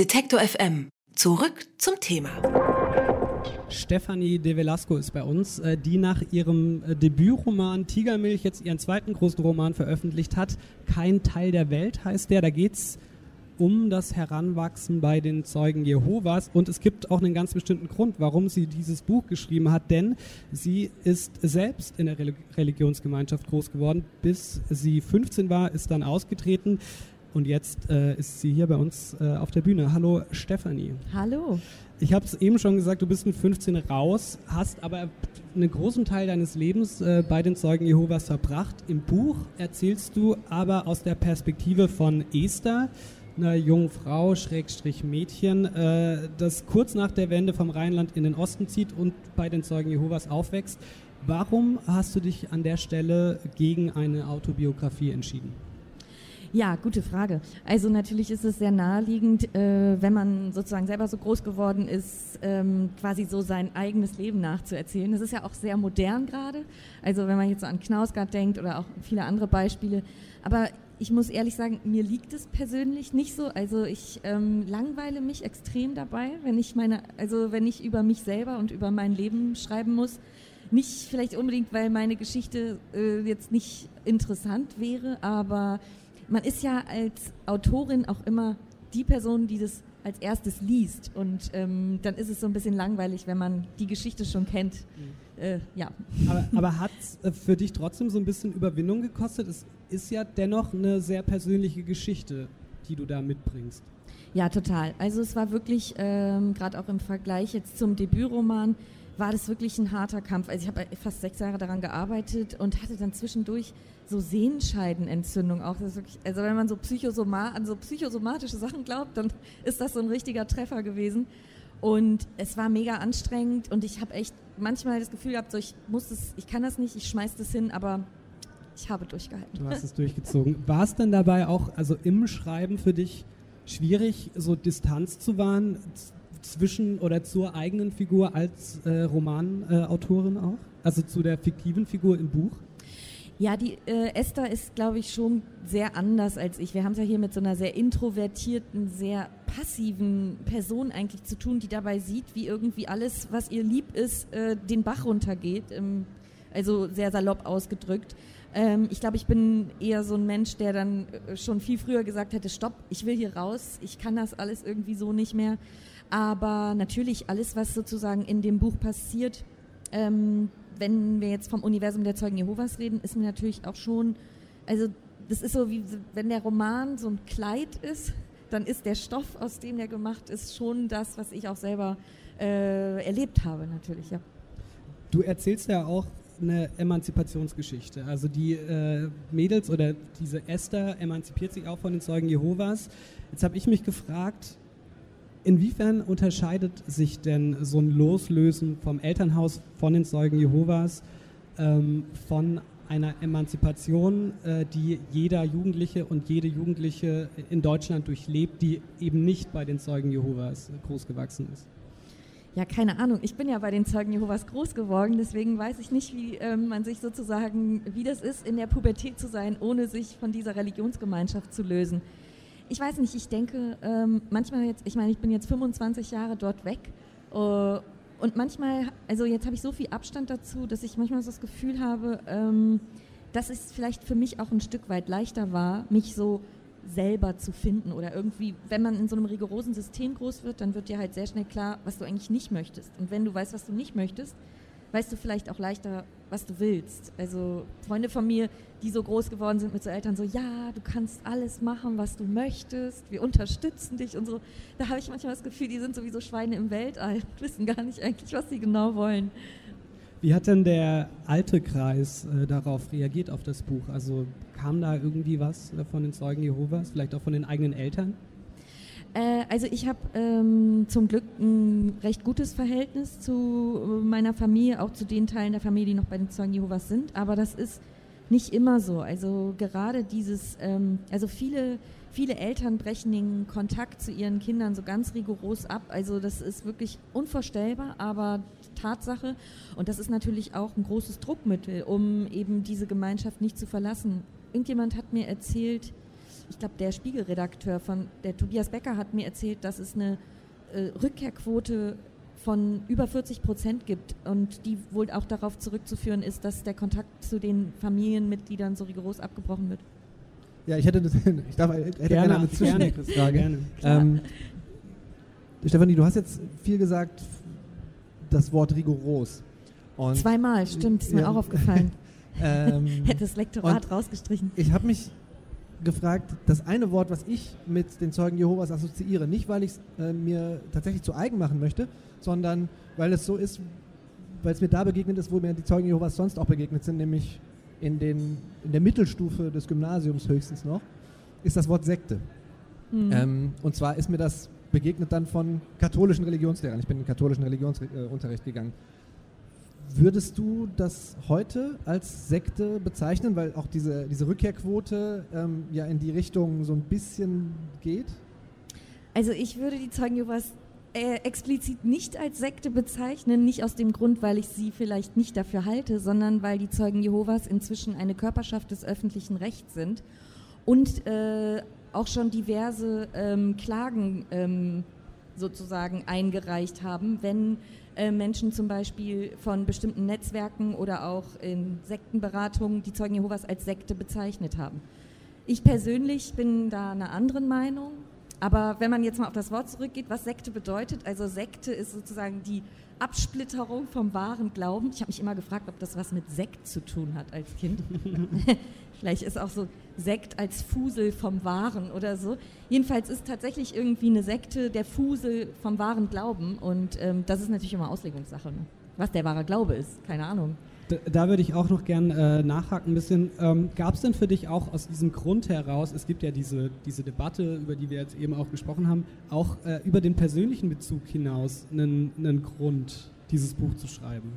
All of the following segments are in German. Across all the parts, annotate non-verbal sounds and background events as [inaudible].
Detektor FM. Zurück zum Thema. Stefanie de Velasco ist bei uns, äh, die nach ihrem äh, Debütroman Tigermilch jetzt ihren zweiten großen Roman veröffentlicht hat. Kein Teil der Welt heißt der. Da geht es um das Heranwachsen bei den Zeugen Jehovas. Und es gibt auch einen ganz bestimmten Grund, warum sie dieses Buch geschrieben hat, denn sie ist selbst in der Religionsgemeinschaft groß geworden. Bis sie 15 war, ist dann ausgetreten. Und jetzt äh, ist sie hier bei uns äh, auf der Bühne. Hallo Stefanie. Hallo. Ich habe es eben schon gesagt, du bist mit 15 raus, hast aber einen großen Teil deines Lebens äh, bei den Zeugen Jehovas verbracht. Im Buch erzählst du aber aus der Perspektive von Esther, einer jungen Frau, Schrägstrich Mädchen, äh, das kurz nach der Wende vom Rheinland in den Osten zieht und bei den Zeugen Jehovas aufwächst. Warum hast du dich an der Stelle gegen eine Autobiografie entschieden? Ja, gute Frage. Also natürlich ist es sehr naheliegend, äh, wenn man sozusagen selber so groß geworden ist, ähm, quasi so sein eigenes Leben nachzuerzählen. Das ist ja auch sehr modern gerade. Also wenn man jetzt so an Knausgard denkt oder auch viele andere Beispiele. Aber ich muss ehrlich sagen, mir liegt es persönlich nicht so. Also ich ähm, langweile mich extrem dabei, wenn ich meine, also wenn ich über mich selber und über mein Leben schreiben muss. Nicht vielleicht unbedingt, weil meine Geschichte äh, jetzt nicht interessant wäre, aber man ist ja als Autorin auch immer die Person, die das als erstes liest. Und ähm, dann ist es so ein bisschen langweilig, wenn man die Geschichte schon kennt. Mhm. Äh, ja. Aber, aber hat es äh, für dich trotzdem so ein bisschen Überwindung gekostet? Es ist ja dennoch eine sehr persönliche Geschichte, die du da mitbringst. Ja, total. Also es war wirklich, ähm, gerade auch im Vergleich jetzt zum Debütroman, war das wirklich ein harter Kampf. Also ich habe fast sechs Jahre daran gearbeitet und hatte dann zwischendurch so Sehenscheidenentzündung auch. Wirklich, also wenn man so Psychosoma an so psychosomatische Sachen glaubt, dann ist das so ein richtiger Treffer gewesen. Und es war mega anstrengend und ich habe echt manchmal das Gefühl gehabt, so ich muss es, ich kann das nicht, ich schmeiß das hin, aber ich habe durchgehalten. Du hast es durchgezogen. War es denn dabei auch, also im Schreiben für dich schwierig, so Distanz zu wahren zwischen oder zur eigenen Figur als äh, Romanautorin auch? Also zu der fiktiven Figur im Buch? Ja, die äh, Esther ist, glaube ich, schon sehr anders als ich. Wir haben es ja hier mit so einer sehr introvertierten, sehr passiven Person eigentlich zu tun, die dabei sieht, wie irgendwie alles, was ihr lieb ist, äh, den Bach runtergeht. Ähm, also sehr salopp ausgedrückt. Ähm, ich glaube, ich bin eher so ein Mensch, der dann äh, schon viel früher gesagt hätte, stopp, ich will hier raus, ich kann das alles irgendwie so nicht mehr. Aber natürlich alles, was sozusagen in dem Buch passiert, ähm, wenn wir jetzt vom Universum der Zeugen Jehovas reden, ist mir natürlich auch schon, also das ist so wie wenn der Roman so ein Kleid ist, dann ist der Stoff, aus dem der gemacht ist, schon das, was ich auch selber äh, erlebt habe, natürlich, ja. Du erzählst ja auch eine Emanzipationsgeschichte. Also die äh, Mädels oder diese Esther emanzipiert sich auch von den Zeugen Jehovas. Jetzt habe ich mich gefragt, Inwiefern unterscheidet sich denn so ein Loslösen vom Elternhaus von den Zeugen Jehovas ähm, von einer Emanzipation, äh, die jeder Jugendliche und jede Jugendliche in Deutschland durchlebt, die eben nicht bei den Zeugen Jehovas großgewachsen ist? Ja, keine Ahnung. Ich bin ja bei den Zeugen Jehovas groß geworden, deswegen weiß ich nicht, wie ähm, man sich sozusagen, wie das ist, in der Pubertät zu sein, ohne sich von dieser Religionsgemeinschaft zu lösen ich weiß nicht, ich denke ähm, manchmal jetzt, ich meine, ich bin jetzt 25 Jahre dort weg äh, und manchmal, also jetzt habe ich so viel Abstand dazu, dass ich manchmal so das Gefühl habe, ähm, dass es vielleicht für mich auch ein Stück weit leichter war, mich so selber zu finden oder irgendwie, wenn man in so einem rigorosen System groß wird, dann wird dir halt sehr schnell klar, was du eigentlich nicht möchtest. Und wenn du weißt, was du nicht möchtest, weißt du vielleicht auch leichter, was du willst. Also Freunde von mir, die so groß geworden sind mit so Eltern, so, ja, du kannst alles machen, was du möchtest, wir unterstützen dich und so. Da habe ich manchmal das Gefühl, die sind sowieso Schweine im Weltall, [laughs] wissen gar nicht eigentlich, was sie genau wollen. Wie hat denn der alte Kreis äh, darauf reagiert, auf das Buch? Also kam da irgendwie was äh, von den Zeugen Jehovas, vielleicht auch von den eigenen Eltern? Äh, also ich habe ähm, zum Glück ein recht gutes Verhältnis zu äh, meiner Familie, auch zu den Teilen der Familie, die noch bei den Zeugen Jehovas sind. Aber das ist nicht immer so. Also gerade dieses, ähm, also viele, viele Eltern brechen den Kontakt zu ihren Kindern so ganz rigoros ab. Also das ist wirklich unvorstellbar, aber Tatsache. Und das ist natürlich auch ein großes Druckmittel, um eben diese Gemeinschaft nicht zu verlassen. Irgendjemand hat mir erzählt, ich glaube, der Spiegelredakteur von der Tobias Becker hat mir erzählt, dass es eine äh, Rückkehrquote von über 40 Prozent gibt und die wohl auch darauf zurückzuführen ist, dass der Kontakt zu den Familienmitgliedern so rigoros abgebrochen wird. Ja, ich hätte, ich darf, hätte gerne, gerne eine Zwischenfrage. Gerne. Ähm, Stefanie, du hast jetzt viel gesagt, das Wort rigoros. Und Zweimal, stimmt, ist mir ja. auch aufgefallen. [laughs] [laughs] ähm, Hätte das Lektorat rausgestrichen. Ich habe mich gefragt, das eine Wort, was ich mit den Zeugen Jehovas assoziiere, nicht weil ich es äh, mir tatsächlich zu eigen machen möchte, sondern weil es so ist, weil es mir da begegnet ist, wo mir die Zeugen Jehovas sonst auch begegnet sind, nämlich in, den, in der Mittelstufe des Gymnasiums höchstens noch, ist das Wort Sekte. Mhm. Ähm, und zwar ist mir das begegnet dann von katholischen Religionslehrern. Ich bin in den katholischen Religionsunterricht gegangen. Würdest du das heute als Sekte bezeichnen, weil auch diese, diese Rückkehrquote ähm, ja in die Richtung so ein bisschen geht? Also ich würde die Zeugen Jehovas äh, explizit nicht als Sekte bezeichnen, nicht aus dem Grund, weil ich sie vielleicht nicht dafür halte, sondern weil die Zeugen Jehovas inzwischen eine Körperschaft des öffentlichen Rechts sind und äh, auch schon diverse ähm, Klagen ähm, sozusagen eingereicht haben, wenn äh, Menschen zum Beispiel von bestimmten Netzwerken oder auch in Sektenberatungen die Zeugen Jehovas als Sekte bezeichnet haben. Ich persönlich bin da einer anderen Meinung, aber wenn man jetzt mal auf das Wort zurückgeht, was Sekte bedeutet, also Sekte ist sozusagen die Absplitterung vom wahren Glauben. Ich habe mich immer gefragt, ob das was mit Sekt zu tun hat als Kind. [laughs] Vielleicht ist auch so Sekt als Fusel vom Wahren oder so. Jedenfalls ist tatsächlich irgendwie eine Sekte der Fusel vom wahren Glauben und ähm, das ist natürlich immer Auslegungssache. Ne? Was der wahre Glaube ist, keine Ahnung. Da, da würde ich auch noch gern äh, nachhaken ein bisschen. Ähm, Gab es denn für dich auch aus diesem Grund heraus, es gibt ja diese, diese Debatte, über die wir jetzt eben auch gesprochen haben, auch äh, über den persönlichen Bezug hinaus einen, einen Grund, dieses Buch zu schreiben?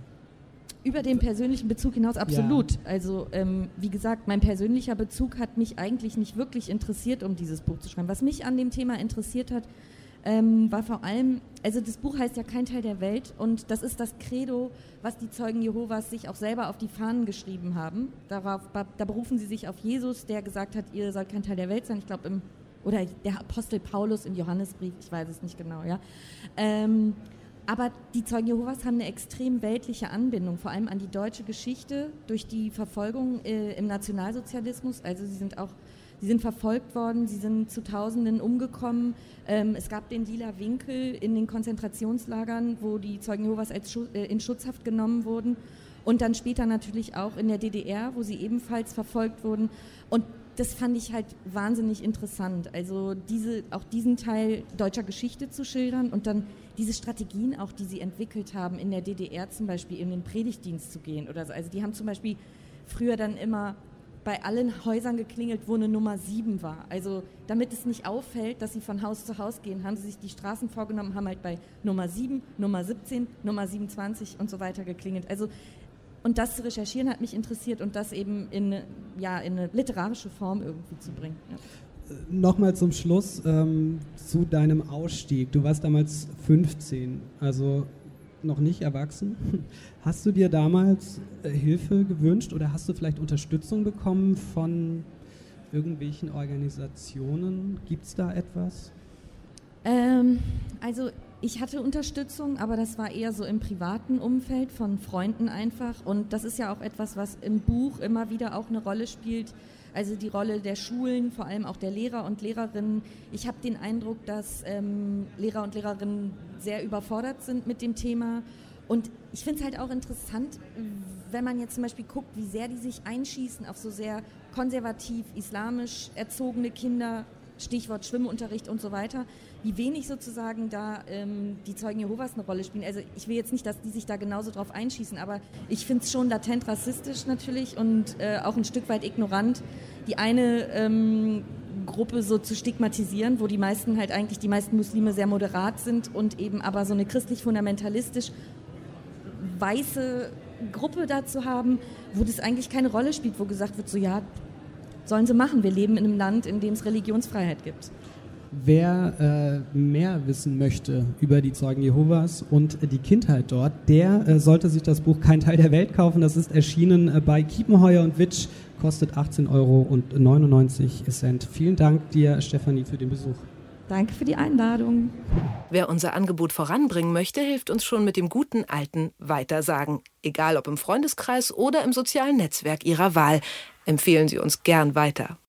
Über den persönlichen Bezug hinaus absolut. Ja. Also ähm, wie gesagt, mein persönlicher Bezug hat mich eigentlich nicht wirklich interessiert, um dieses Buch zu schreiben. Was mich an dem Thema interessiert hat, ähm, war vor allem, also das Buch heißt ja kein Teil der Welt und das ist das Credo, was die Zeugen Jehovas sich auch selber auf die Fahnen geschrieben haben. Darauf, da berufen sie sich auf Jesus, der gesagt hat, ihr sollt kein Teil der Welt sein. Ich glaube, im oder der Apostel Paulus im Johannesbrief, ich weiß es nicht genau, ja. Ähm, aber die Zeugen Jehovas haben eine extrem weltliche Anbindung, vor allem an die deutsche Geschichte durch die Verfolgung äh, im Nationalsozialismus. Also sie sind auch, sie sind verfolgt worden, sie sind zu Tausenden umgekommen. Ähm, es gab den lila Winkel in den Konzentrationslagern, wo die Zeugen Jehovas als Schu äh, in Schutzhaft genommen wurden. Und dann später natürlich auch in der DDR, wo sie ebenfalls verfolgt wurden. Und das fand ich halt wahnsinnig interessant. Also diese, auch diesen Teil deutscher Geschichte zu schildern und dann diese Strategien auch, die sie entwickelt haben, in der DDR zum Beispiel in den Predigtdienst zu gehen oder so. Also die haben zum Beispiel früher dann immer bei allen Häusern geklingelt, wo eine Nummer 7 war. Also damit es nicht auffällt, dass sie von Haus zu Haus gehen, haben sie sich die Straßen vorgenommen, haben halt bei Nummer 7, Nummer 17, Nummer 27 und so weiter geklingelt. Also und das zu recherchieren hat mich interessiert und das eben in, ja, in eine literarische Form irgendwie zu bringen. Ja. Nochmal zum Schluss ähm, zu deinem Ausstieg. Du warst damals 15, also noch nicht erwachsen. [laughs] Hast du dir damals äh, Hilfe gewünscht oder hast du vielleicht Unterstützung bekommen von irgendwelchen Organisationen? Gibt es da etwas? Ähm, also ich hatte Unterstützung, aber das war eher so im privaten Umfeld von Freunden einfach. Und das ist ja auch etwas, was im Buch immer wieder auch eine Rolle spielt. Also die Rolle der Schulen, vor allem auch der Lehrer und Lehrerinnen. Ich habe den Eindruck, dass ähm, Lehrer und Lehrerinnen sehr überfordert sind mit dem Thema. Und ich finde es halt auch interessant, wenn man jetzt zum Beispiel guckt, wie sehr die sich einschießen auf so sehr konservativ, islamisch erzogene Kinder, Stichwort Schwimmunterricht und so weiter, wie wenig sozusagen da ähm, die Zeugen Jehovas eine Rolle spielen. Also ich will jetzt nicht, dass die sich da genauso drauf einschießen, aber ich finde es schon latent rassistisch natürlich und äh, auch ein Stück weit ignorant, die eine ähm, Gruppe so zu stigmatisieren, wo die meisten halt eigentlich, die meisten Muslime sehr moderat sind und eben aber so eine christlich-fundamentalistisch weiße Gruppe dazu haben, wo das eigentlich keine Rolle spielt, wo gesagt wird, so ja, sollen sie machen, wir leben in einem Land, in dem es Religionsfreiheit gibt. Wer äh, mehr wissen möchte über die Zeugen Jehovas und die Kindheit dort, der äh, sollte sich das Buch Kein Teil der Welt kaufen. Das ist erschienen äh, bei Kiepenheuer und Witsch, kostet 18,99 Euro. Vielen Dank dir, Stefanie, für den Besuch. Danke für die Einladung. Wer unser Angebot voranbringen möchte, hilft uns schon mit dem guten alten Weitersagen. Egal ob im Freundeskreis oder im sozialen Netzwerk Ihrer Wahl. Empfehlen Sie uns gern weiter.